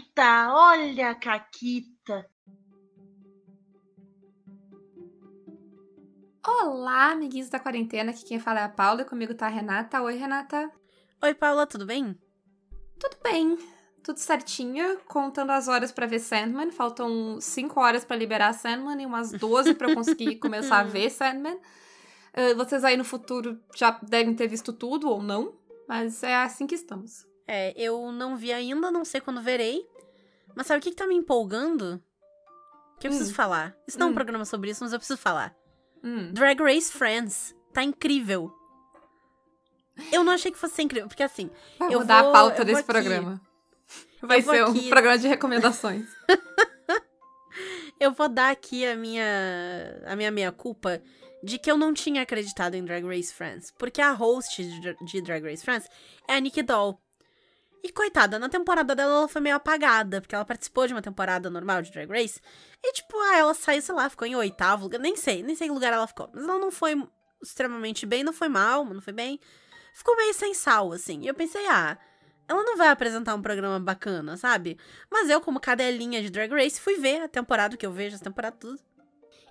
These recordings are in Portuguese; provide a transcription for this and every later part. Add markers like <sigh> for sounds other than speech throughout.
Caquita, olha a Caquita. Olá, amiguinhos da quarentena. Aqui quem fala é a Paula e comigo tá a Renata. Oi, Renata. Oi, Paula, tudo bem? Tudo bem. Tudo certinho, contando as horas para ver Sandman. Faltam 5 horas para liberar Sandman e umas 12 para eu conseguir <laughs> começar a ver Sandman. Uh, vocês aí no futuro já devem ter visto tudo ou não, mas é assim que estamos. É, eu não vi ainda, não sei quando verei. Mas sabe o que, que tá me empolgando? Que eu preciso Hum. falar. Isso não é um Hum. programa sobre isso, mas eu preciso falar. Hum. Drag Race Friends. Tá incrível. Eu não achei que fosse ser incrível, porque assim, Vai Eu mudar vou- a pauta desse aqui. programa. Vai ser aqui. um programa de recomendações. <laughs> eu vou dar aqui a minha a minha meia culpa de que eu não tinha acreditado em Drag Race Friends, porque a host de, de Drag Race Friends é a Nikki Doll. E coitada, na temporada dela ela foi meio apagada, porque ela participou de uma temporada normal de Drag Race. E tipo, ah, ela saiu, sei lá, ficou em oitavo lugar, nem sei, nem sei que lugar ela ficou. Mas ela não foi extremamente bem, não foi mal, não foi bem. Ficou meio sem sal, assim. E eu pensei, ah, ela não vai apresentar um programa bacana, sabe? Mas eu, como cadelinha de Drag Race, fui ver a temporada que eu vejo, essa temporada tudo.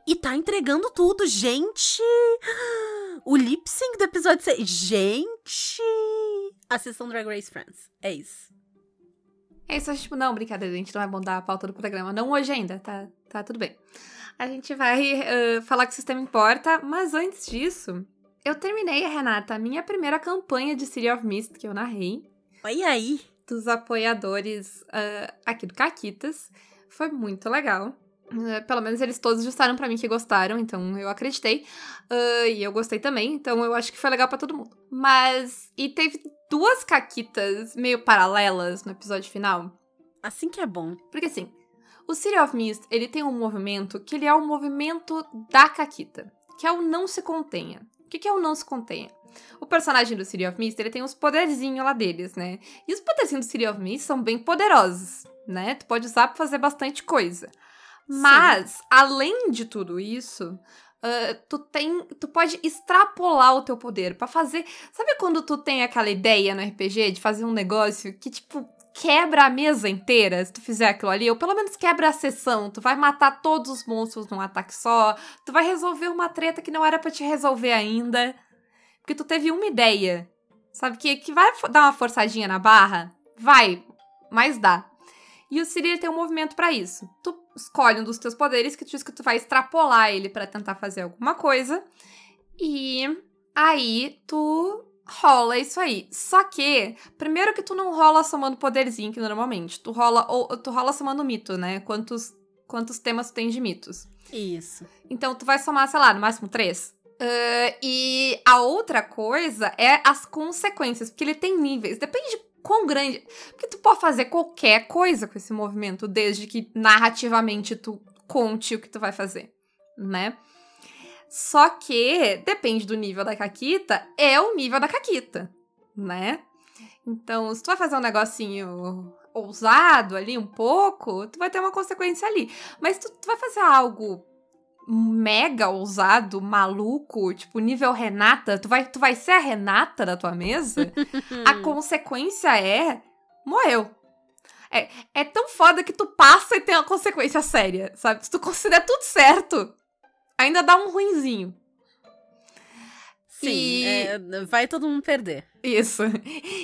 E tá entregando tudo, gente! <gasps> O lip sync do episódio 6. Gente! Assistam Drag Race Friends. É isso. É isso, a gente, tipo, não, brincadeira, a gente não vai mudar a pauta do programa. Não hoje ainda, tá, tá tudo bem. A gente vai eh, falar que o sistema importa, mas antes disso, eu terminei, Renata, a minha primeira campanha de City of Mist que eu narrei, Olha aí. dos apoiadores eh, aqui do Caquitas. Foi muito legal. Eh, pelo menos eles todos disseram pra mim que gostaram, então eu acreditei. Eh, e eu gostei também, então eu acho que foi legal pra todo mundo. Mas. E teve duas Caquitas meio paralelas no episódio final. Assim que é bom. Porque assim, o City of Mist, ele tem um movimento que ele é o movimento da Caquita, que é o não se contenha. O que, é o não se contenha? O personagem do City of Mist, ele tem os poderzinhos lá deles, né? E os poderzinhos do City of Mist são bem poderosos, né? Tu pode usar pra fazer bastante coisa. Mas, além de tudo isso, ah, tu tem, tu pode extrapolar o teu poder pra fazer. Sabe quando tu tem aquela ideia no RPG de fazer um negócio que tipo quebra a mesa inteira, se tu fizer aquilo ali, ou pelo menos quebra a sessão, tu vai matar todos os monstros num ataque só, tu vai resolver uma treta que não era pra te resolver ainda, porque tu teve uma ideia, sabe, que, que vai dar uma forçadinha na barra? Vai, mas dá. E o Siri tem um movimento pra isso. Tu escolhe um dos teus poderes que tu diz que tu vai extrapolar ele pra tentar fazer alguma coisa, e aí tu rola isso aí. Só que, primeiro que tu não rola somando poderzinho, que normalmente. Tu rola, ou, tu rola somando mito, né? Quantos, quantos temas tu tem de mitos. Isso. Então tu vai somar, sei lá, no máximo três. Ah, e a outra coisa é as consequências, porque ele tem níveis. Depende de quão grande. Porque tu pode fazer qualquer coisa com esse movimento, desde que narrativamente tu conte o que tu vai fazer, né? Só que depende do nível da Caquita, é o nível da Caquita, né? Então, se tu vai fazer um negocinho ousado ali um pouco, tu vai ter uma consequência ali. Mas tu, tu vai fazer algo mega ousado, maluco, tipo nível Renata, tu vai, tu vai ser a Renata da tua mesa, a <laughs> consequência é morreu. É, é tão foda que tu passa e tem uma consequência séria, sabe? Se tu considera tudo certo, ainda dá um ruinzinho. Sim, E- é, vai todo mundo perder. Isso.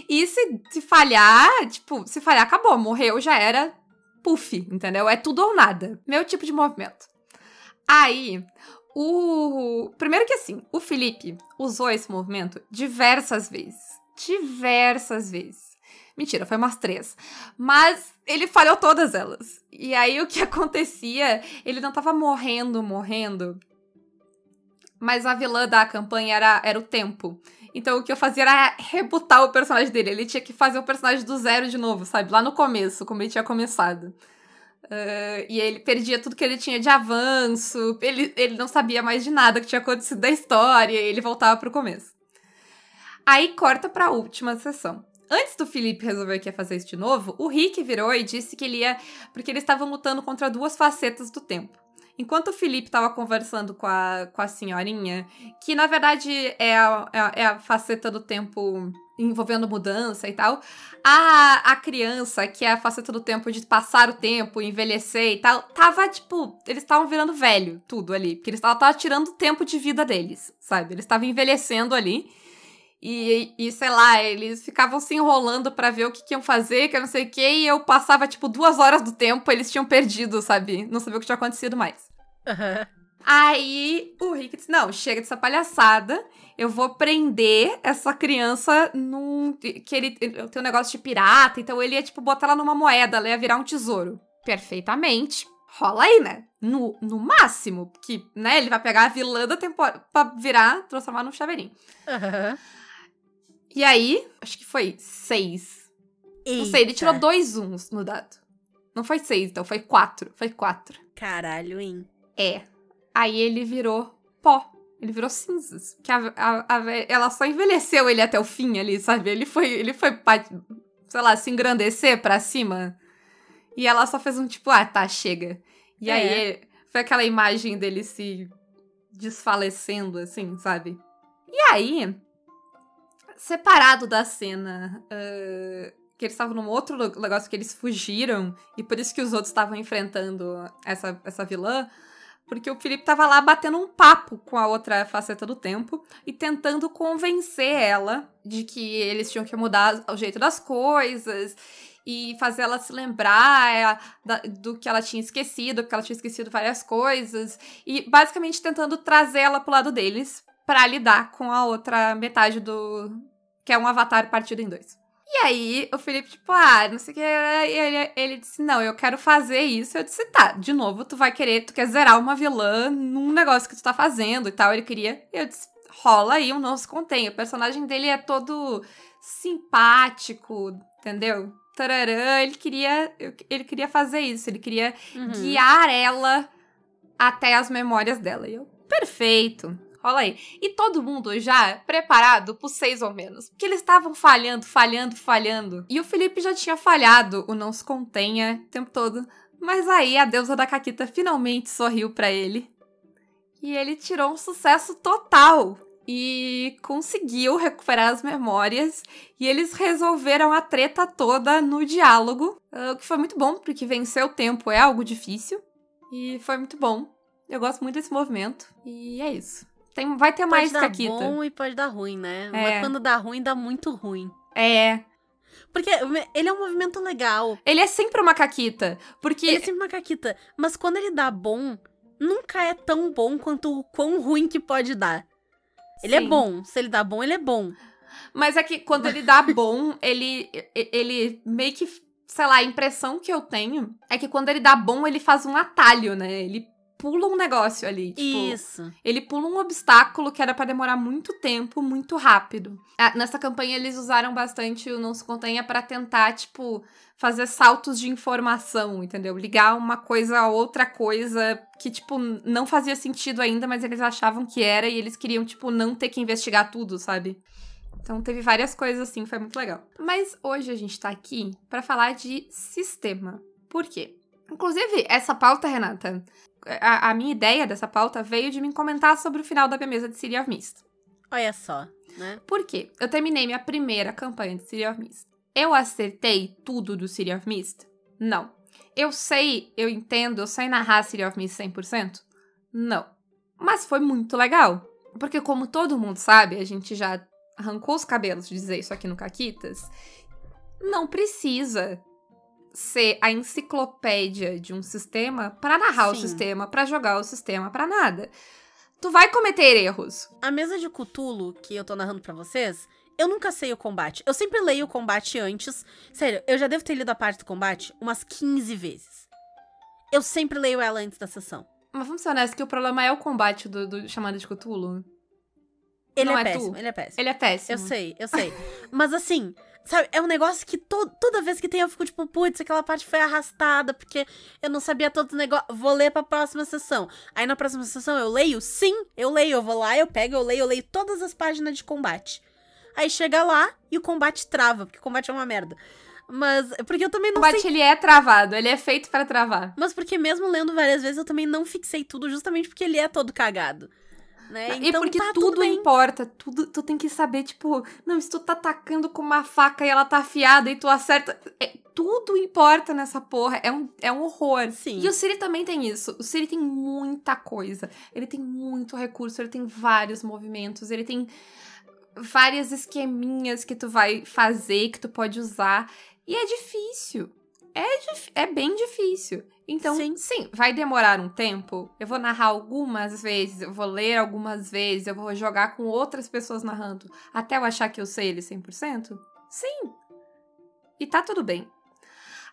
E se, se falhar, tipo, se falhar, acabou. Morreu, já era puff, entendeu? É tudo ou nada. Meu tipo de movimento. Aí, o. Primeiro que assim, o Felipe usou esse movimento diversas vezes. Diversas vezes. Mentira, foi umas três. Mas ele falhou todas elas. E aí o que <laughs> acontecia? Ele não tava morrendo, morrendo. Mas a vilã da campanha era, era o tempo. Então o que eu fazia era rebutar o personagem dele. Ele tinha que fazer o personagem do zero de novo, sabe? Lá no começo, como ele tinha começado. Ah, e ele perdia tudo que ele tinha de avanço. Ele, ele não sabia mais de nada que tinha acontecido da história. E ele voltava pro começo. Aí corta pra última sessão. Antes do Felipe resolver que ia fazer isso de novo, o Rick virou e disse que ele ia. Porque eles estavam lutando contra duas facetas do tempo. Enquanto o Felipe tava conversando com a, com a senhorinha, que na verdade é a, é a- é a faceta do tempo envolvendo mudança e tal, a, a criança, que é a faceta do tempo de passar o tempo, envelhecer e tal, tava tipo, eles estavam virando velho, tudo ali, porque eles estavam tirando o tempo de vida deles, sabe? Eles estavam envelhecendo ali. E, e, sei lá, eles ficavam se enrolando pra ver o que, que iam fazer, que eu não sei o que, e eu passava, tipo, duas horas do tempo, eles tinham perdido, sabe? Não sabia o que tinha acontecido mais. Aham. Aí o Rick disse: Não, chega dessa palhaçada. Eu vou prender essa criança num. Que ele, tem um negócio de pirata, então ele ia, tipo, botar ela numa moeda, ela ia virar um tesouro. Perfeitamente. Rola aí, né? No, no máximo. Que, né, ele vai pegar a vilã da temporada pra virar, transformar num chaveirinho. Aham. E aí, acho que foi seis. Não sei, ele tirou Eita. dois uns no dado. Não foi seis, então, foi quatro. Foi quatro. Caralho, hein? É. Aí ele virou pó. Ele virou cinzas. Que a, a- a ela só envelheceu ele até o fim ali, sabe? Ele foi, ele foi, sei lá, se engrandecer pra cima. E ela só fez um tipo, ah, tá, chega. E É. aí foi aquela imagem dele se desfalecendo, assim, sabe? E aí, separado da cena ah, que eles estavam num outro negócio que eles fugiram, e por isso que os outros estavam enfrentando essa, essa vilã, porque o Felipe tava lá batendo um papo com a outra faceta do tempo e tentando convencer ela de que eles tinham que mudar o jeito das coisas e fazer ela se lembrar é, do que ela tinha esquecido, porque ela tinha esquecido várias coisas, e basicamente tentando trazer ela pro lado deles pra lidar com a outra metade do. que é um avatar partido em dois. E aí, o Felipe, tipo, ah, não sei o que. Ele, ele disse: Não, eu quero fazer isso. Eu disse: Tá, de novo, tu vai querer, tu quer zerar uma vilã num negócio que tu tá fazendo e tal. Ele queria. Eu disse: Rola aí, um não se contém. O personagem dele é todo simpático, entendeu? Tararã, ele queria, ele queria fazer isso, ele queria Uhum. guiar ela até as memórias dela. E eu, perfeito. Rola aí. E todo mundo já preparado pro seis ou menos. Porque eles estavam falhando, falhando, falhando. E o Felipe já tinha falhado o não se contenha o tempo todo. Mas aí a deusa da Caquita finalmente sorriu pra ele. E ele tirou um sucesso total. E conseguiu recuperar as memórias. E eles resolveram a treta toda no diálogo. ah, O que foi muito bom, porque vencer o tempo é algo difícil. E foi muito bom. Eu gosto muito desse movimento. E é isso. Tem, vai ter Pode mais dar Caquita. bom e pode dar ruim, né? É. Mas quando dá ruim, dá muito ruim. É. Porque ele é um movimento legal. Ele é sempre uma Caquita. Porque. Ele é sempre uma caquita. Mas quando ele dá bom, nunca é tão bom quanto o quão ruim que pode dar. Ele é Sim. bom. Se ele dá bom, ele é bom. Mas é que quando ele dá bom, ele, ele meio que, sei lá, a impressão que eu tenho é que quando ele dá bom, ele faz um atalho, né? Ele pula um negócio ali. Tipo, Isso. Ele pula um obstáculo que era pra demorar muito tempo, muito rápido. Ah, Nessa campanha eles usaram bastante o Não Se Contenha pra tentar, tipo, fazer saltos de informação, entendeu? Ligar uma coisa a outra coisa que, tipo, não fazia sentido ainda, mas eles achavam que era e eles queriam, tipo, não ter que investigar tudo, sabe? Então teve várias coisas assim, foi muito legal. Mas hoje a gente tá aqui pra falar de sistema. Por quê? Inclusive, essa pauta, Renata, a, a minha ideia dessa pauta veio de me comentar sobre o final da minha mesa de City of Mist. Olha só, né? Por quê? Eu terminei minha primeira campanha de City of Mist. Eu acertei tudo do City of Mist? Não. Eu sei, eu entendo, eu sei narrar City of Mist 100%? Não. Mas foi muito legal. Porque como todo mundo sabe, a gente já arrancou os cabelos de dizer isso aqui no Caquitas, não precisa ser a enciclopédia de um sistema pra narrar o Sim. sistema, pra jogar o sistema, pra nada. Tu vai cometer erros. A mesa de Cthulhu que eu tô narrando pra vocês, eu nunca sei o combate. Eu sempre leio o combate antes. Sério, eu já devo ter lido a parte do combate umas 15 vezes. Eu sempre leio ela antes da sessão. Mas vamos ser honestos que o problema é o combate do, do Chamada de Cthulhu. Ele é, é tu. péssimo, ele é péssimo. Ele é péssimo. Eu sei, eu sei. Mas assim, sabe, é um negócio que to- toda vez que tem eu fico tipo, putz, aquela parte foi arrastada, porque eu não sabia todo o negócio. Vou ler pra próxima sessão. Aí na próxima sessão eu leio? Sim, eu leio. Eu vou lá, eu pego, eu leio, eu leio todas as páginas de combate. Aí chega lá e o combate trava, porque o combate é uma merda. Mas, porque eu também não O Bate, sei. ele é travado, ele é feito para travar. Mas porque mesmo lendo várias vezes, eu também não fixei tudo, justamente porque ele é todo cagado. Né? e Então porque tá tudo, tudo importa, tudo tu tem que saber, tipo, não, se tu tá atacando com uma faca e ela tá afiada e tu acerta. é, tudo importa nessa porra. É um, é um horror. Sim. E o Siri também tem isso. O Siri tem muita coisa. Ele tem muito recurso, ele tem vários movimentos, ele tem várias esqueminhas que tu vai fazer, que tu pode usar. E é difícil. É, é bem difícil. Então, Sim. sim. vai demorar um tempo. Eu vou narrar algumas vezes, eu vou ler algumas vezes, eu vou jogar com outras pessoas narrando até eu achar que eu sei ele 100%? Sim. E tá tudo bem.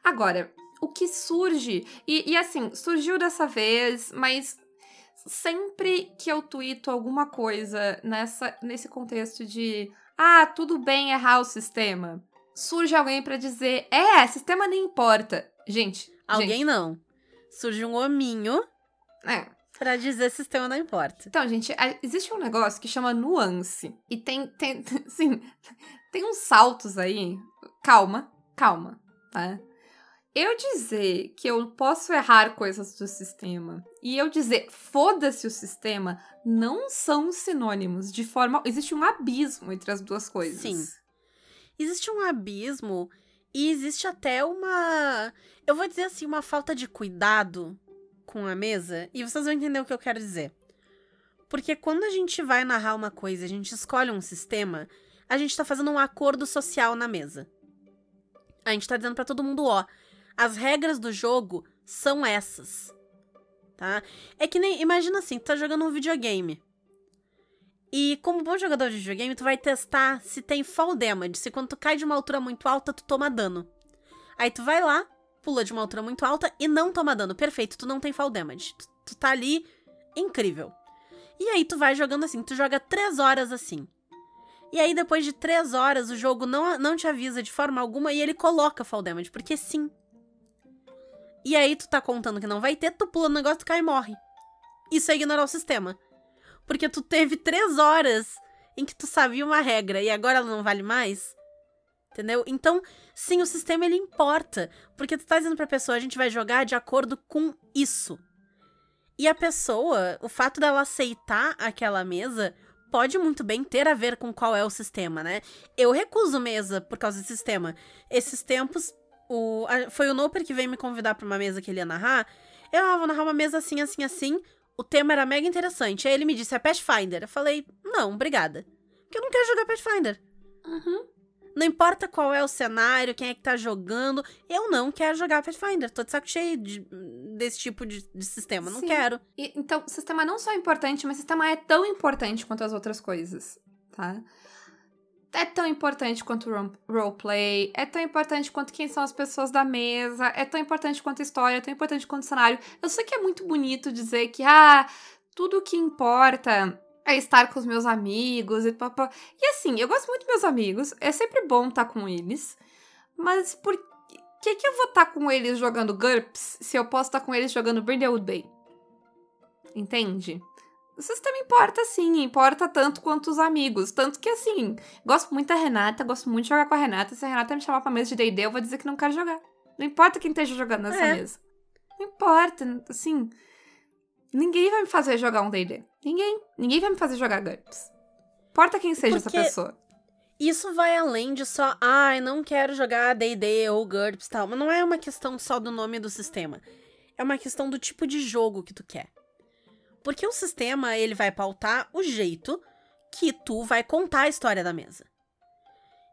Agora, o que surge, e, e assim, surgiu dessa vez, mas sempre que eu tuito alguma coisa nessa, nesse contexto de ah, tudo bem errar o sistema, surge alguém pra dizer é, sistema nem importa. Gente, Alguém gente, não. Surge um hominho é. pra dizer sistema não importa. Então, gente, existe um negócio que chama nuance. E tem, tem, <laughs> sim, tem uns saltos aí. Calma, calma, tá? Eu dizer que eu posso errar coisas do sistema e eu dizer foda-se o sistema não são sinônimos de forma. Existe um abismo entre as duas coisas. Sim. Existe um abismo e existe até uma. Eu vou dizer assim, uma falta de cuidado com a mesa. E vocês vão entender o que eu quero dizer. Porque quando a gente vai narrar uma coisa, a gente escolhe um sistema, a gente tá fazendo um acordo social na mesa. A gente tá dizendo pra todo mundo, ó, as regras do jogo são essas. Tá? É que nem, imagina assim, tu tá jogando um videogame. E como bom jogador de videogame, tu vai testar se tem fall damage, se quando tu cai de uma altura muito alta, tu toma dano. Aí tu vai lá, pula de uma altura muito alta e não toma dano. Perfeito, tu não tem fall damage. Tu, tu tá ali, incrível. E aí tu vai jogando assim, tu joga três horas assim. E aí depois de três horas, o jogo não, não te avisa de forma alguma e ele coloca fall damage, porque sim. E aí tu tá contando que não vai ter, tu pula no negócio, tu cai e morre. Isso é ignorar o sistema. Porque tu teve três horas em que tu sabia uma regra e agora ela não vale mais. Entendeu? Então, sim, o sistema ele importa. Porque tu tá dizendo pra pessoa, a gente vai jogar de acordo com isso. E a pessoa, o fato dela aceitar aquela mesa pode muito bem ter a ver com qual é o sistema, né? Eu recuso mesa por causa do sistema. Esses tempos, o, a- foi o Noper que veio me convidar pra uma mesa que ele ia narrar. Eu ah, vou narrar uma mesa assim, assim, assim. O tema era mega interessante. Aí ele me disse, é Pathfinder. Eu falei, não, obrigada. Porque eu não quero jogar Pathfinder. Uhum. Não importa qual é o cenário, quem é que tá jogando, eu não quero jogar Pathfinder. Tô de saco cheio de- desse tipo de, de sistema. Não Sim. quero. E, então, o sistema não só é importante, mas o sistema é tão importante quanto as outras coisas, tá? É tão importante quanto roleplay, é tão importante quanto quem são as pessoas da mesa, é tão importante quanto história, é tão importante quanto cenário. Eu sei que é muito bonito dizer que, ah, tudo o que importa é estar com os meus amigos e papá. E assim, eu gosto muito dos meus amigos, é sempre bom estar com eles, mas por que, que eu vou estar com eles jogando GURPS se eu posso estar com eles jogando Brindlewood Bay? Entende? O sistema importa sim, importa tanto quanto os amigos. Tanto que assim, gosto muito da Renata, gosto muito de jogar com a Renata. Se a Renata me chamar pra mesa de DD, eu vou dizer que não quero jogar. Não importa quem esteja jogando nessa É. mesa. Não importa, assim. Ninguém vai me fazer jogar um DD. Ninguém. Ninguém vai me fazer jogar GURPS. Importa quem seja Porque- essa pessoa. Isso vai além de só, ai, não quero jogar D&D ou GURPS e tal. Mas não é uma questão só do nome do sistema. É uma questão do tipo de jogo que tu quer. Porque o sistema, ele vai pautar o jeito que tu vai contar a história da mesa.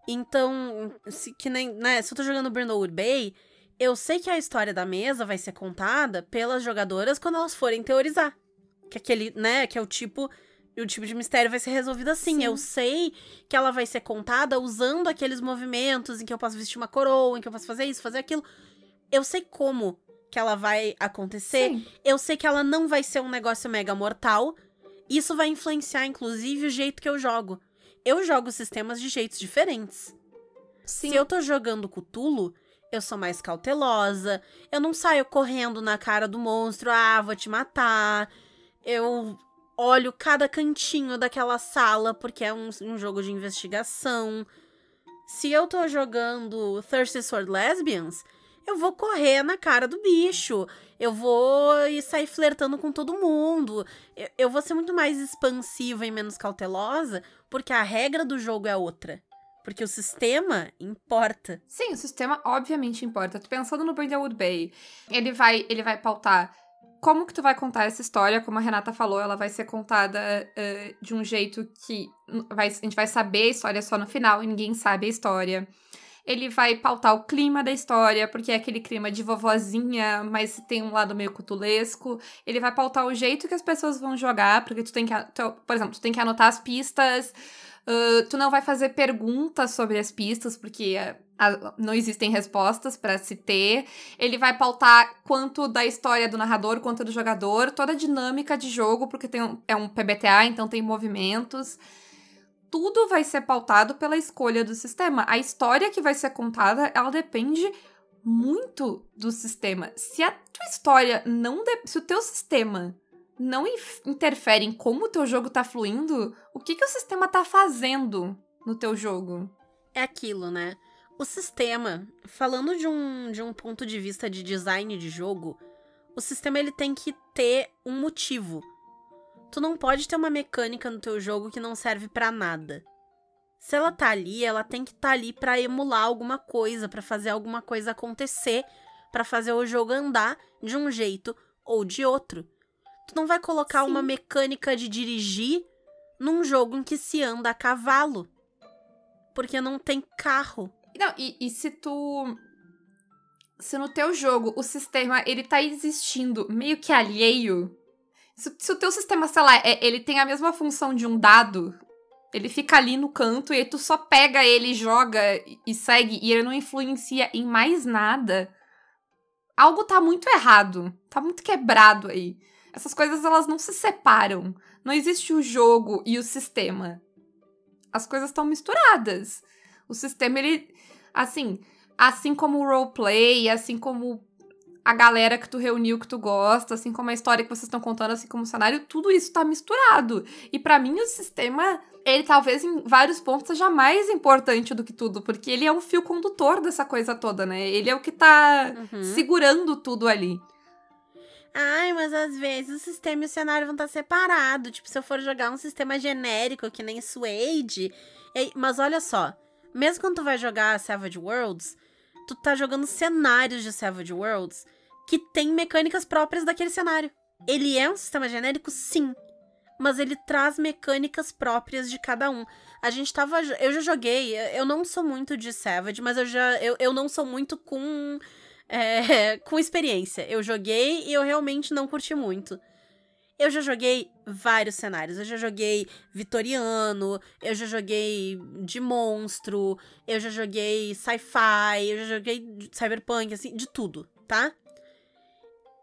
Então, se, que nem, né, se eu tô jogando Brindlewood Bay, eu sei que a história da mesa vai ser contada pelas jogadoras quando elas forem teorizar. Que aquele, né, que é o tipo, o tipo de mistério vai ser resolvido assim. Sim. Eu sei que ela vai ser contada usando aqueles movimentos em que eu posso vestir uma coroa, em que eu posso fazer isso, fazer aquilo. Eu sei como que ela vai acontecer. Sim. Eu sei que ela não vai ser um negócio mega mortal. Isso vai influenciar, inclusive, o jeito que eu jogo. Eu jogo sistemas de jeitos diferentes. Sim. Se eu tô jogando Cthulhu, eu sou mais cautelosa. Eu não saio correndo na cara do monstro, ah, vou te matar. Eu olho cada cantinho daquela sala, porque é um, um jogo de investigação. Se eu tô jogando Thirsty Sword Lesbians, eu vou correr na cara do bicho. Eu vou sair flertando com todo mundo. Eu, vou ser muito mais expansiva e menos cautelosa, porque a regra do jogo é outra. Porque o sistema importa. Sim, o sistema obviamente importa. Tô pensando no Brindlewood Bay. Ele vai, ele vai pautar como que tu vai contar essa história, como a Renata falou, ela vai ser contada uh, de um jeito que vai, a gente vai saber a história só no final e ninguém sabe a história. Ele vai pautar o clima da história, porque é aquele clima de vovozinha, mas tem um lado meio cutulesco. Ele vai pautar o jeito que as pessoas vão jogar, porque tu tem que, tu, por exemplo, tu tem que anotar as pistas. Uh, tu não vai fazer perguntas sobre as pistas, porque uh, não existem respostas para se ter. Ele vai pautar quanto da história do narrador, quanto do jogador, toda a dinâmica de jogo, porque tem um, é um PBTA, então tem movimentos tudo vai ser pautado pela escolha do sistema. A história que vai ser contada, ela depende muito do sistema. Se a tua história não. De... Se o teu sistema não interfere em como o teu jogo tá fluindo, o que, que o sistema tá fazendo no teu jogo? É aquilo, né? O sistema, falando de um, de um ponto de vista de design de jogo, o sistema ele tem que ter um motivo Tu não pode ter uma mecânica no teu jogo que não serve para nada. Se ela tá ali, ela tem que estar tá ali para emular alguma coisa, para fazer alguma coisa acontecer, para fazer o jogo andar de um jeito ou de outro. Tu não vai colocar Sim. uma mecânica de dirigir num jogo em que se anda a cavalo. Porque não tem carro. Não, e, e se tu se no teu jogo o sistema ele tá existindo meio que alheio se, se, o teu sistema, sei lá, é, ele tem a mesma função de um dado, ele fica ali no canto e aí tu só pega ele, joga e segue, e ele não influencia em mais nada, algo tá muito errado. Tá muito quebrado aí. Essas coisas, elas não se separam. Não existe o jogo e o sistema. As coisas estão misturadas. O sistema, ele. Assim, assim como o roleplay, assim como a galera que tu reuniu, que tu gosta, assim como a história que vocês estão contando, assim como o cenário, tudo isso tá misturado. E para mim o sistema, ele talvez em vários pontos seja mais importante do que tudo, porque ele é um fio condutor dessa coisa toda, né? Ele é o que tá uhum. segurando tudo ali. Ai, mas às vezes o sistema e o cenário vão estar tá separados. Tipo, se eu for jogar um sistema genérico, que nem Suede. Mas olha só, mesmo quando tu vai jogar Savage Worlds, tu tá jogando cenários de Savage Worlds que tem mecânicas próprias daquele cenário. Ele é um sistema genérico, sim, mas ele traz mecânicas próprias de cada um. A gente tava. Eu já joguei, eu não sou muito de Savage, mas eu já. Eu, eu não sou muito com. É, <laughs> com experiência. Eu joguei e eu realmente não curti muito. Eu já joguei vários cenários. Eu já joguei vitoriano, eu já joguei de monstro, eu já joguei sci-fi, eu já joguei cyberpunk, assim, de tudo, tá?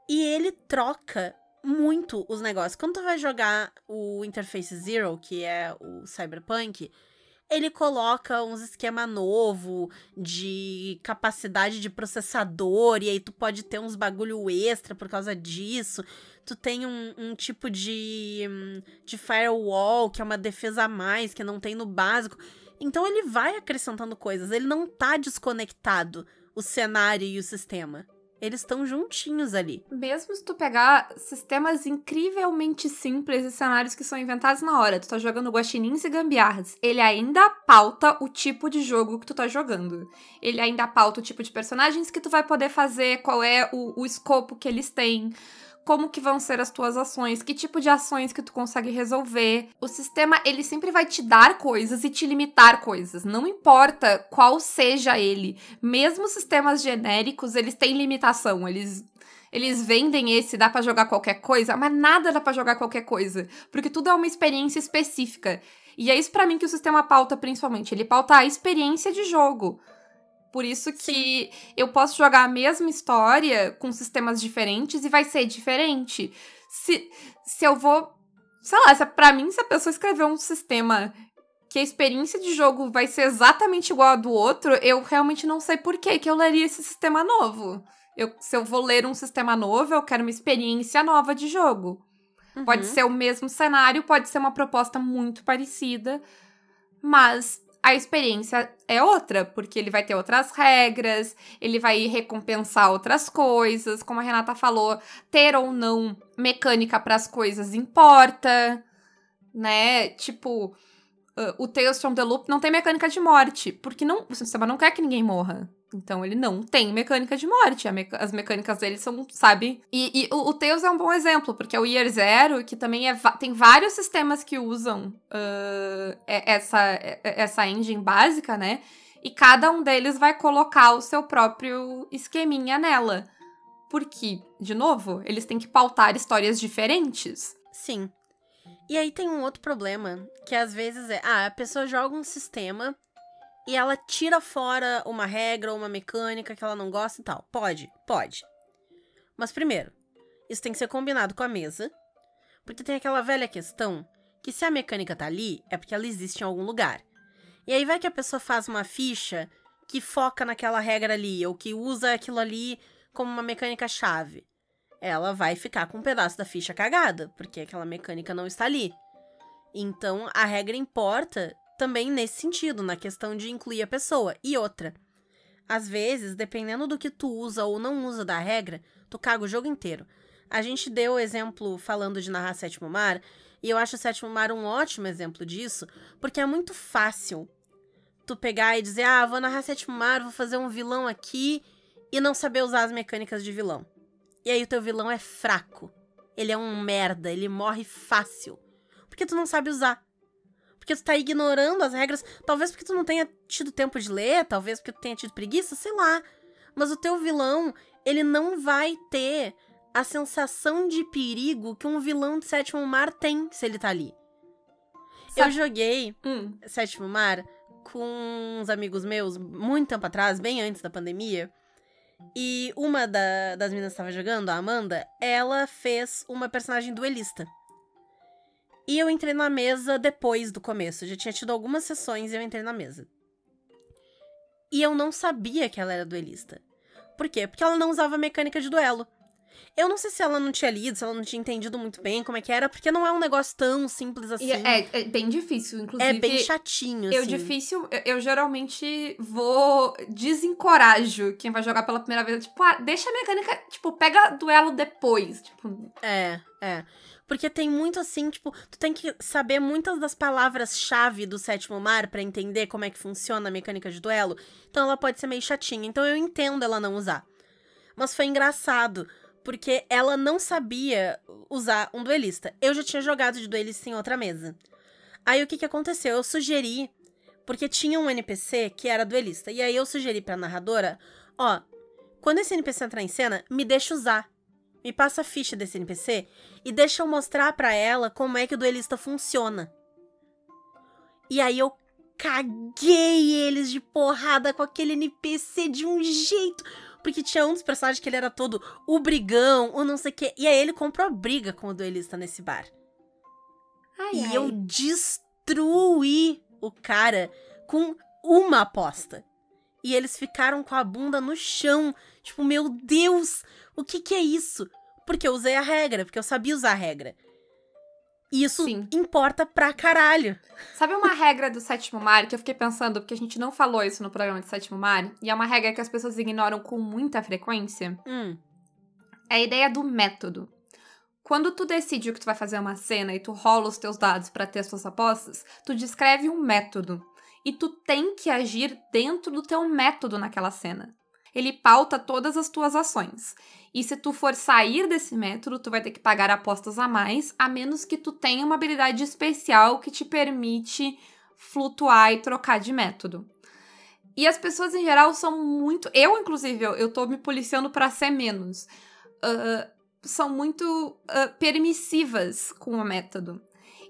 E ele troca muito os negócios. Quando tu vai jogar o Interface Zero, que é o Cyberpunk, ele coloca uns esquema novo de capacidade de processador, e aí tu pode ter uns bagulho extra por causa disso tu tem um, um, tipo de, de firewall, que é uma defesa a mais, que não tem no básico. Então ele vai acrescentando coisas, ele não tá desconectado, o cenário e o sistema. Eles estão juntinhos ali. Mesmo se tu pegar sistemas incrivelmente simples e cenários que são inventados na hora, tu tá jogando guaxinins e gambiarras, ele ainda pauta o tipo de jogo que tu tá jogando. Ele ainda pauta o tipo de personagens que tu vai poder fazer, qual é o, o escopo que eles têm como que vão ser as tuas ações, que tipo de ações que tu consegue resolver. O sistema, ele sempre vai te dar coisas e te limitar coisas, não importa qual seja ele. Mesmo sistemas genéricos, eles têm limitação, eles eles vendem esse, dá para jogar qualquer coisa, mas nada dá para jogar qualquer coisa, porque tudo é uma experiência específica. E é isso para mim que o sistema pauta principalmente, ele pauta a experiência de jogo. Por isso que Sim. eu posso jogar a mesma história com sistemas diferentes e vai ser diferente. Se, se eu vou. Sei lá, se, pra mim, se a pessoa escrever um sistema que a experiência de jogo vai ser exatamente igual a do outro, eu realmente não sei por que que eu leria esse sistema novo. Eu, se eu vou ler um sistema novo, eu quero uma experiência nova de jogo. Uhum. Pode ser o mesmo cenário, pode ser uma proposta muito parecida, mas a experiência é outra, porque ele vai ter outras regras, ele vai recompensar outras coisas, como a Renata falou, ter ou não mecânica para as coisas importa, né? Tipo, uh, o Tales from the Loop não tem mecânica de morte, porque não, o sistema não quer que ninguém morra. Então ele não tem mecânica de morte. as mecânicas dele são, sabe? E, e o, o, Tails é um bom exemplo, porque é o Year Zero, que também é, tem vários sistemas que usam uh, essa, essa engine básica, né? E cada um deles vai colocar o seu próprio esqueminha nela. Porque, de novo, eles têm que pautar histórias diferentes. Sim. E aí tem um outro problema, que às vezes é, ah, a pessoa joga um sistema e ela tira fora uma regra ou uma mecânica que ela não gosta e tal. Pode, pode. Mas primeiro, isso tem que ser combinado com a mesa, porque tem aquela velha questão que se a mecânica tá ali, é porque ela existe em algum lugar. E aí vai que a pessoa faz uma ficha que foca naquela regra ali, ou que usa aquilo ali como uma mecânica chave. Ela vai ficar com um pedaço da ficha cagada, porque aquela mecânica não está ali. Então a regra importa também nesse sentido, na questão de incluir a pessoa. E outra, às vezes, dependendo do que tu usa ou não usa da regra, tu caga o jogo inteiro. A gente deu o exemplo falando de narrar Sétimo Mar, e eu acho o Sétimo Mar um ótimo exemplo disso, porque é muito fácil tu pegar e dizer, ah, vou narrar Sétimo Mar, vou fazer um vilão aqui, e não saber usar as mecânicas de vilão. E aí o teu vilão é fraco. Ele é um merda, ele morre fácil. Porque tu não sabe usar porque tu tá ignorando as regras. Talvez porque tu não tenha tido tempo de ler, talvez porque tu tenha tido preguiça, sei lá. Mas o teu vilão, ele não vai ter a sensação de perigo que um vilão de Sétimo Mar tem se ele tá ali. Sabe? Eu joguei hum. Sétimo Mar com uns amigos meus muito tempo atrás, bem antes da pandemia. E uma da, das meninas que estava jogando, a Amanda, ela fez uma personagem duelista. E eu entrei na mesa depois do começo. Eu já tinha tido algumas sessões e eu entrei na mesa. E eu não sabia que ela era duelista. Por quê? Porque ela não usava mecânica de duelo. Eu não sei se ela não tinha lido, se ela não tinha entendido muito bem como é que era, porque não é um negócio tão simples assim. É, é, bem difícil, inclusive. É bem chatinho, eu assim. difícil, eu, eu, geralmente vou desencorajo quem vai jogar pela primeira vez. Tipo, ah, deixa a mecânica, tipo, pega duelo depois. Tipo. É, é. Porque tem muito assim, tipo, tu tem que saber muitas das palavras-chave do sétimo mar para entender como é que funciona a mecânica de duelo. Então ela pode ser meio chatinha. Então eu entendo ela não usar. Mas foi engraçado, porque ela não sabia usar um duelista. Eu já tinha jogado de duelista em outra mesa. Aí o que que aconteceu? Eu sugeri, porque tinha um NPC que era duelista. E aí eu sugeri pra narradora, ó, quando esse NPC entrar em cena, me deixa usar me passa a ficha desse NPC e deixa eu mostrar para ela como é que o duelista funciona. E aí eu caguei eles de porrada com aquele NPC de um jeito. Porque tinha um dos personagens que ele era todo o brigão, ou não sei o quê. E aí ele comprou briga com o duelista nesse bar. Ai, e ai. eu destruí o cara com uma aposta. E eles ficaram com a bunda no chão. Tipo, meu Deus, o que que é isso? Porque eu usei a regra, porque eu sabia usar a regra. E isso Sim. importa pra caralho. Sabe uma regra do sétimo mar que eu fiquei pensando, porque a gente não falou isso no programa de sétimo mar, e é uma regra que as pessoas ignoram com muita frequência? Hum. É a ideia do método. Quando tu decide que tu vai fazer uma cena e tu rola os teus dados para ter as tuas apostas, tu descreve um método. E tu tem que agir dentro do teu método naquela cena ele pauta todas as tuas ações. E se tu for sair desse método, tu vai ter que pagar apostas a mais, a menos que tu tenha uma habilidade especial que te permite flutuar e trocar de método. E as pessoas em geral são muito. Eu, inclusive, eu, eu tô me policiando para ser menos. Uh, são muito uh, permissivas com o método.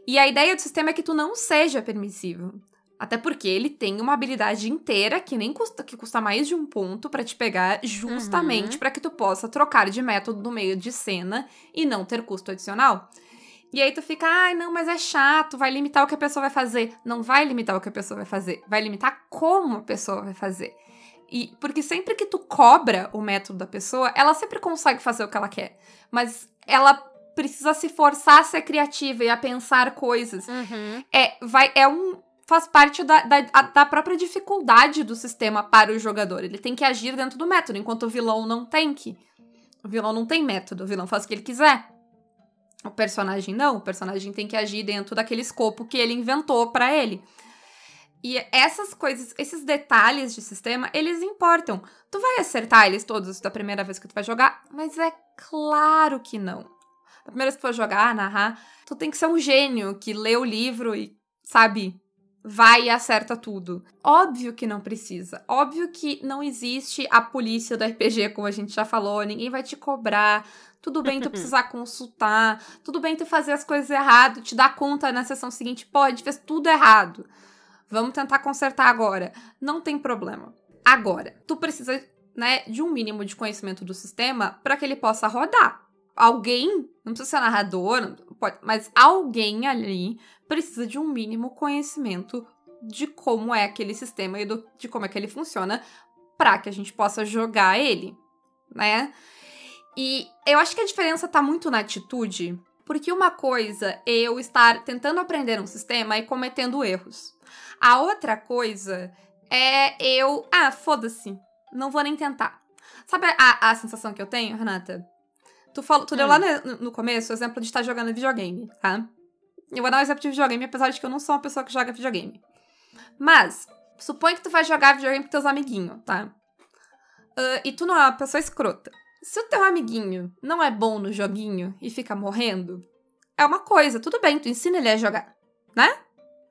E a ideia do sistema é que tu não seja permissivo. Até porque ele tem uma habilidade inteira que nem custa que custa mais de um ponto para te pegar, justamente uhum. para que tu possa trocar de método no meio de cena e não ter custo adicional. E aí tu fica, ai, não, mas é chato, vai limitar o que a pessoa vai fazer. Não vai limitar o que a pessoa vai fazer, vai limitar como a pessoa vai fazer. E porque sempre que tu cobra o método da pessoa, ela sempre consegue fazer o que ela quer. Mas ela precisa se forçar a ser criativa e a pensar coisas. Uhum. É, vai, é um, faz parte da, da, da, própria dificuldade do sistema para o jogador. Ele tem que agir dentro do método, enquanto o vilão não tem que. O vilão não tem método, o vilão faz o que ele quiser. O personagem não, o personagem tem que agir dentro daquele escopo que ele inventou para ele. E essas coisas, esses detalhes de sistema, eles importam. Tu vai acertar eles todos da primeira vez que tu vai jogar, mas é claro que não. Da primeira vez que tu for jogar, narrar, tu tem que ser um gênio que lê o livro e, sabe, vai e acerta tudo. Óbvio que não precisa. Óbvio que não existe a polícia do RPG, como a gente já falou, ninguém vai te cobrar. Tudo bem tu <laughs> precisar consultar, tudo bem tu fazer as coisas errado, te dar conta na sessão seguinte, pode, fez tudo errado. Vamos tentar consertar agora. Não tem problema. Agora, tu precisa, né, de um mínimo de conhecimento do sistema para que ele possa rodar. Alguém, não precisa ser narrador, pode, mas alguém ali precisa de um mínimo conhecimento de como é aquele sistema e do, de como é que ele funciona para que a gente possa jogar ele, né? E eu acho que a diferença tá muito na atitude, porque uma coisa é eu estar tentando aprender um sistema e cometendo erros. A outra coisa é eu, ah, foda-se, não vou nem tentar. Sabe a, a sensação que eu tenho, Renata? Tu, falou, tu hum. deu lá no, no começo o exemplo de estar jogando videogame, tá? Eu vou dar um exemplo de videogame, apesar de que eu não sou uma pessoa que joga videogame. Mas, suponha que tu vai jogar videogame com teus amiguinhos, tá? Uh, e tu não é uma pessoa escrota. Se o teu amiguinho não é bom no joguinho e fica morrendo, é uma coisa, tudo bem, tu ensina ele a jogar, né?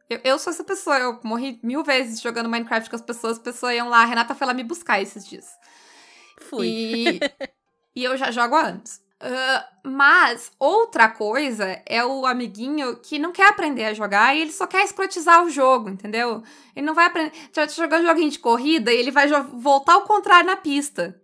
Eu, eu sou essa pessoa, eu morri mil vezes jogando Minecraft com as pessoas, as pessoas iam lá, a Renata foi lá me buscar esses dias. Fui. E, <laughs> e eu já jogo há anos. Uh, mas outra coisa é o amiguinho que não quer aprender a jogar e ele só quer escrotizar o jogo, entendeu? Ele não vai aprender. Tu vai jogar um joguinho de corrida e ele vai voltar ao contrário na pista.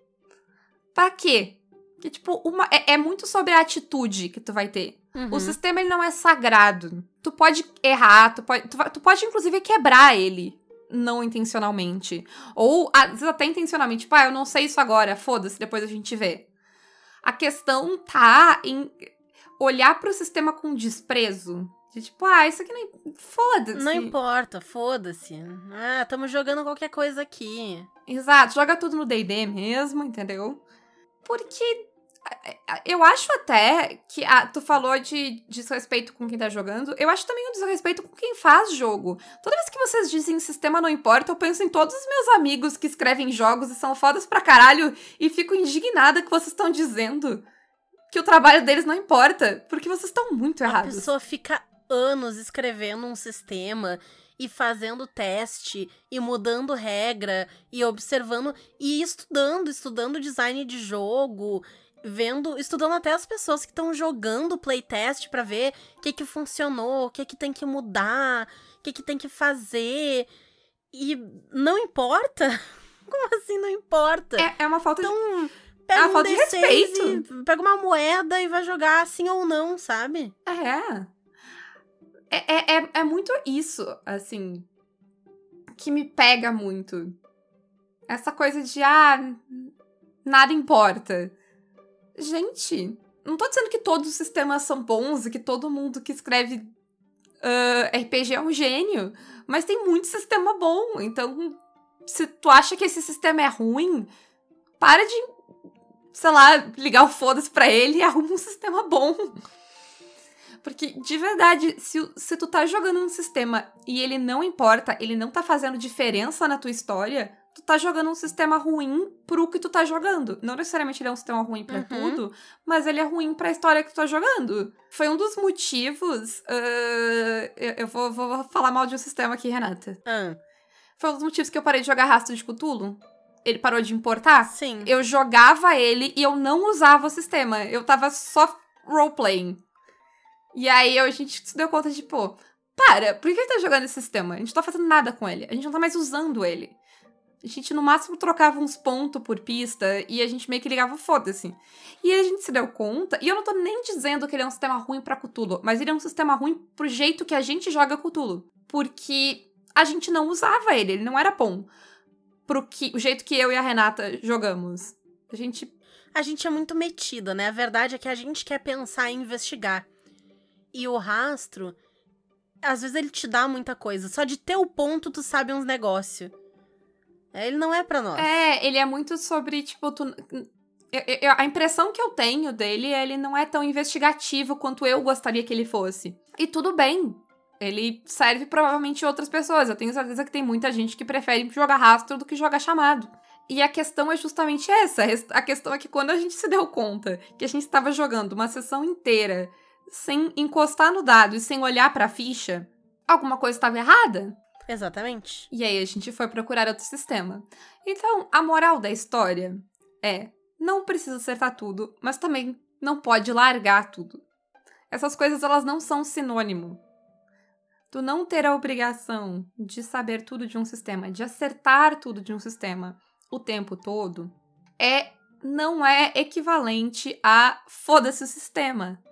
Pra quê? Que, tipo, uma, é, é, muito sobre a atitude que tu vai ter. Uhum. O sistema, ele não é sagrado. Tu pode errar, tu pode, tu, tu pode, inclusive, quebrar ele. Não intencionalmente. Ou, às vezes, até intencionalmente. Tipo, ah, eu não sei isso agora, foda-se, depois a gente vê. A questão tá em olhar pro sistema com desprezo. De tipo, ah, isso aqui não. Foda-se. Não importa, foda-se. Ah, estamos jogando qualquer coisa aqui. Exato, joga tudo no DD mesmo, entendeu? Porque eu acho até que ah, tu falou de desrespeito com quem tá jogando. Eu acho também um desrespeito com quem faz jogo. Toda vez que vocês dizem sistema não importa, eu penso em todos os meus amigos que escrevem jogos e são fodas pra caralho e fico indignada que vocês estão dizendo que o trabalho deles não importa, porque vocês estão muito errados. A pessoa fica anos escrevendo um sistema e fazendo teste e mudando regra e observando e estudando, estudando design de jogo, vendo, estudando até as pessoas que estão jogando playtest para ver o que que funcionou, o que que tem que mudar, o que que tem que fazer. E não importa. <laughs> Como assim não importa? É, é uma falta então, de pega é um falta de respeito. pega uma moeda e vai jogar assim ou não, sabe? É. É, é, é, é muito isso, assim, que me pega muito. Essa coisa de, ah, nada importa. Gente, não tô dizendo que todos os sistemas são bons e que todo mundo que escreve uh, RPG é um gênio, mas tem muito sistema bom. Então, se tu acha que esse sistema é ruim, para de, sei lá, ligar o foda-se pra ele e arruma um sistema bom. Porque, de verdade, se, se tu tá jogando um sistema e ele não importa, ele não tá fazendo diferença na tua história, tu tá jogando um sistema ruim pro que tu tá jogando. Não necessariamente ele é um sistema ruim para uhum. tudo, mas ele é ruim pra história que tu tá jogando. Foi um dos motivos. Uh, eu, eu vou, vou, falar mal de um sistema aqui, Renata. Uhum. Foi um dos motivos que eu parei de jogar Rastro de Cthulhu. Ele parou de importar? Sim. Eu jogava ele e eu não usava o sistema. Eu tava só roleplaying. E aí a gente se deu conta de, pô, para, por que gente tá jogando esse sistema? A gente não tá fazendo nada com ele. A gente não tá mais usando ele. A gente no máximo trocava uns pontos por pista e a gente meio que ligava foda-se. E a gente se deu conta, e eu não tô nem dizendo que ele é um sistema ruim pra Cthulhu, mas ele é um sistema ruim pro jeito que a gente joga Cthulhu. Porque a gente não usava ele, ele não era bom. Pro que, o jeito que eu e a Renata jogamos. A gente. A gente é muito metida, né? A verdade é que a gente quer pensar e investigar. E o rastro, às vezes ele te dá muita coisa. Só de ter o ponto, tu sabe uns negócios. Ele não é pra nós. É, ele é muito sobre, tipo, tu. eu- eu- a impressão que eu tenho dele é ele não é tão investigativo quanto eu gostaria que ele fosse. E tudo bem. Ele serve provavelmente outras pessoas. Eu tenho certeza que tem muita gente que prefere jogar rastro do que jogar chamado. E a questão é justamente essa. A questão é que quando a gente se deu conta que a gente estava jogando uma sessão inteira sem encostar no dado e sem olhar pra ficha, alguma coisa estava errada. Exatamente. E aí a gente foi procurar outro sistema. Então, a moral da história é: não precisa acertar tudo, mas também não pode largar tudo. Essas coisas elas não são sinônimo. Tu não ter a obrigação de saber tudo de um sistema, de acertar tudo de um sistema o tempo todo, é não é equivalente a foda-se o sistema.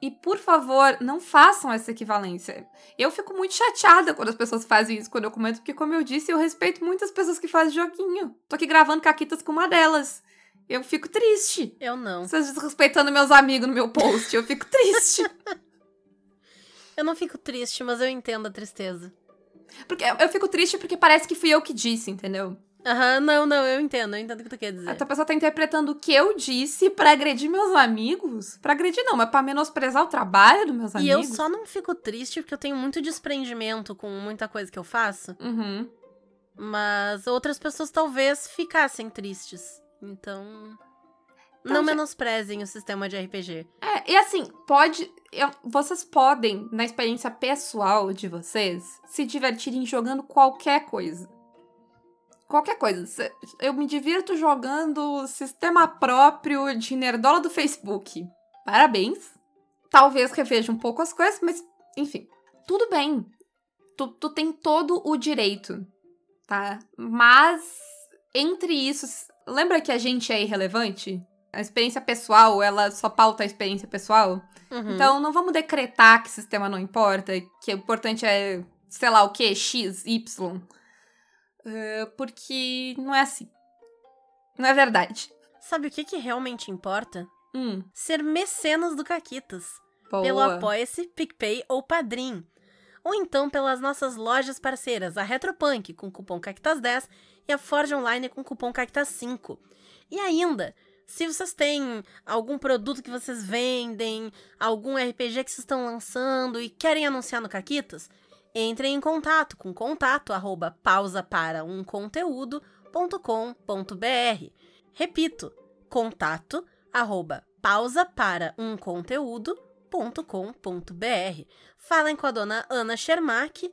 E por favor, não façam essa equivalência. Eu fico muito chateada quando as pessoas fazem isso, quando eu comento, porque, como eu disse, eu respeito muitas pessoas que fazem joguinho. Tô aqui gravando caquitas com uma delas. Eu fico triste. Eu não. Vocês desrespeitando meus amigos no meu post. Eu fico triste. <laughs> Eu não fico triste, mas eu entendo a tristeza. Porque eu fico triste porque parece que fui eu que disse, entendeu? Aham, não, não, eu entendo, eu entendo o que tu quer A dizer. outra pessoa tá interpretando o que eu disse pra agredir meus amigos. Pra agredir não, mas pra menosprezar o trabalho dos meus E eu amigos. só não fico triste porque eu tenho muito desprendimento com muita coisa que eu faço. Uhum. Mas outras pessoas talvez ficassem tristes. Então. Não gente- menosprezem o sistema de RPG. É, e assim, pode. eu- vocês podem, na experiência pessoal de vocês, se divertirem jogando qualquer coisa. Qualquer coisa. Eu me divirto jogando sistema próprio de nerdola do Facebook. Parabéns. Talvez reveja um pouco as coisas, mas, enfim. Tudo bem. Tu, tu tem todo o direito, tá? Mas, entre isso. Lembra que a gente é irrelevante? A experiência pessoal, ela só pauta a experiência pessoal. Uhum. Então, não vamos decretar que sistema não importa, que o importante é, sei lá o que, X, Y. É, porque não é assim. Não é verdade. Sabe o que, que realmente importa? Hum, Ser mecenas do Caquitas. boa. Pelo Apoia-se, PicPay ou Padrim. Ou então pelas nossas lojas parceiras, a Retropunk com cupom CACTAS10 e a Forge Online com cupom CACTAS5. E ainda, se vocês têm algum produto que vocês vendem, algum RPG que vocês estão lançando e querem anunciar no Caquitas, entrem em contato com contato arroba pausa para um conteúdo.com.br. Repito, contato arroba pausa para um conteúdo.com.br. Falem com a dona Ana Schermack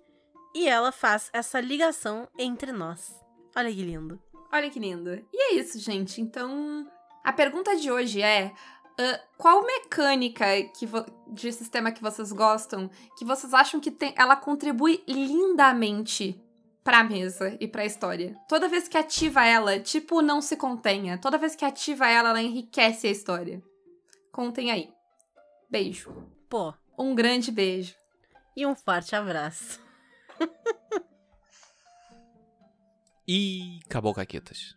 e ela faz essa ligação entre nós. Olha que lindo. Olha que lindo. E é isso, gente. Então, a pergunta de hoje é: ah, qual mecânica que de sistema que vocês gostam que vocês acham que tem, ela contribui lindamente pra mesa e pra história? Toda vez que ativa ela, tipo, não se contenha. Toda vez que ativa ela, ela enriquece a história. Contem aí. Beijo. Pô, Um grande beijo. e um forte abraço. <laughs> E acabou, Caquetas.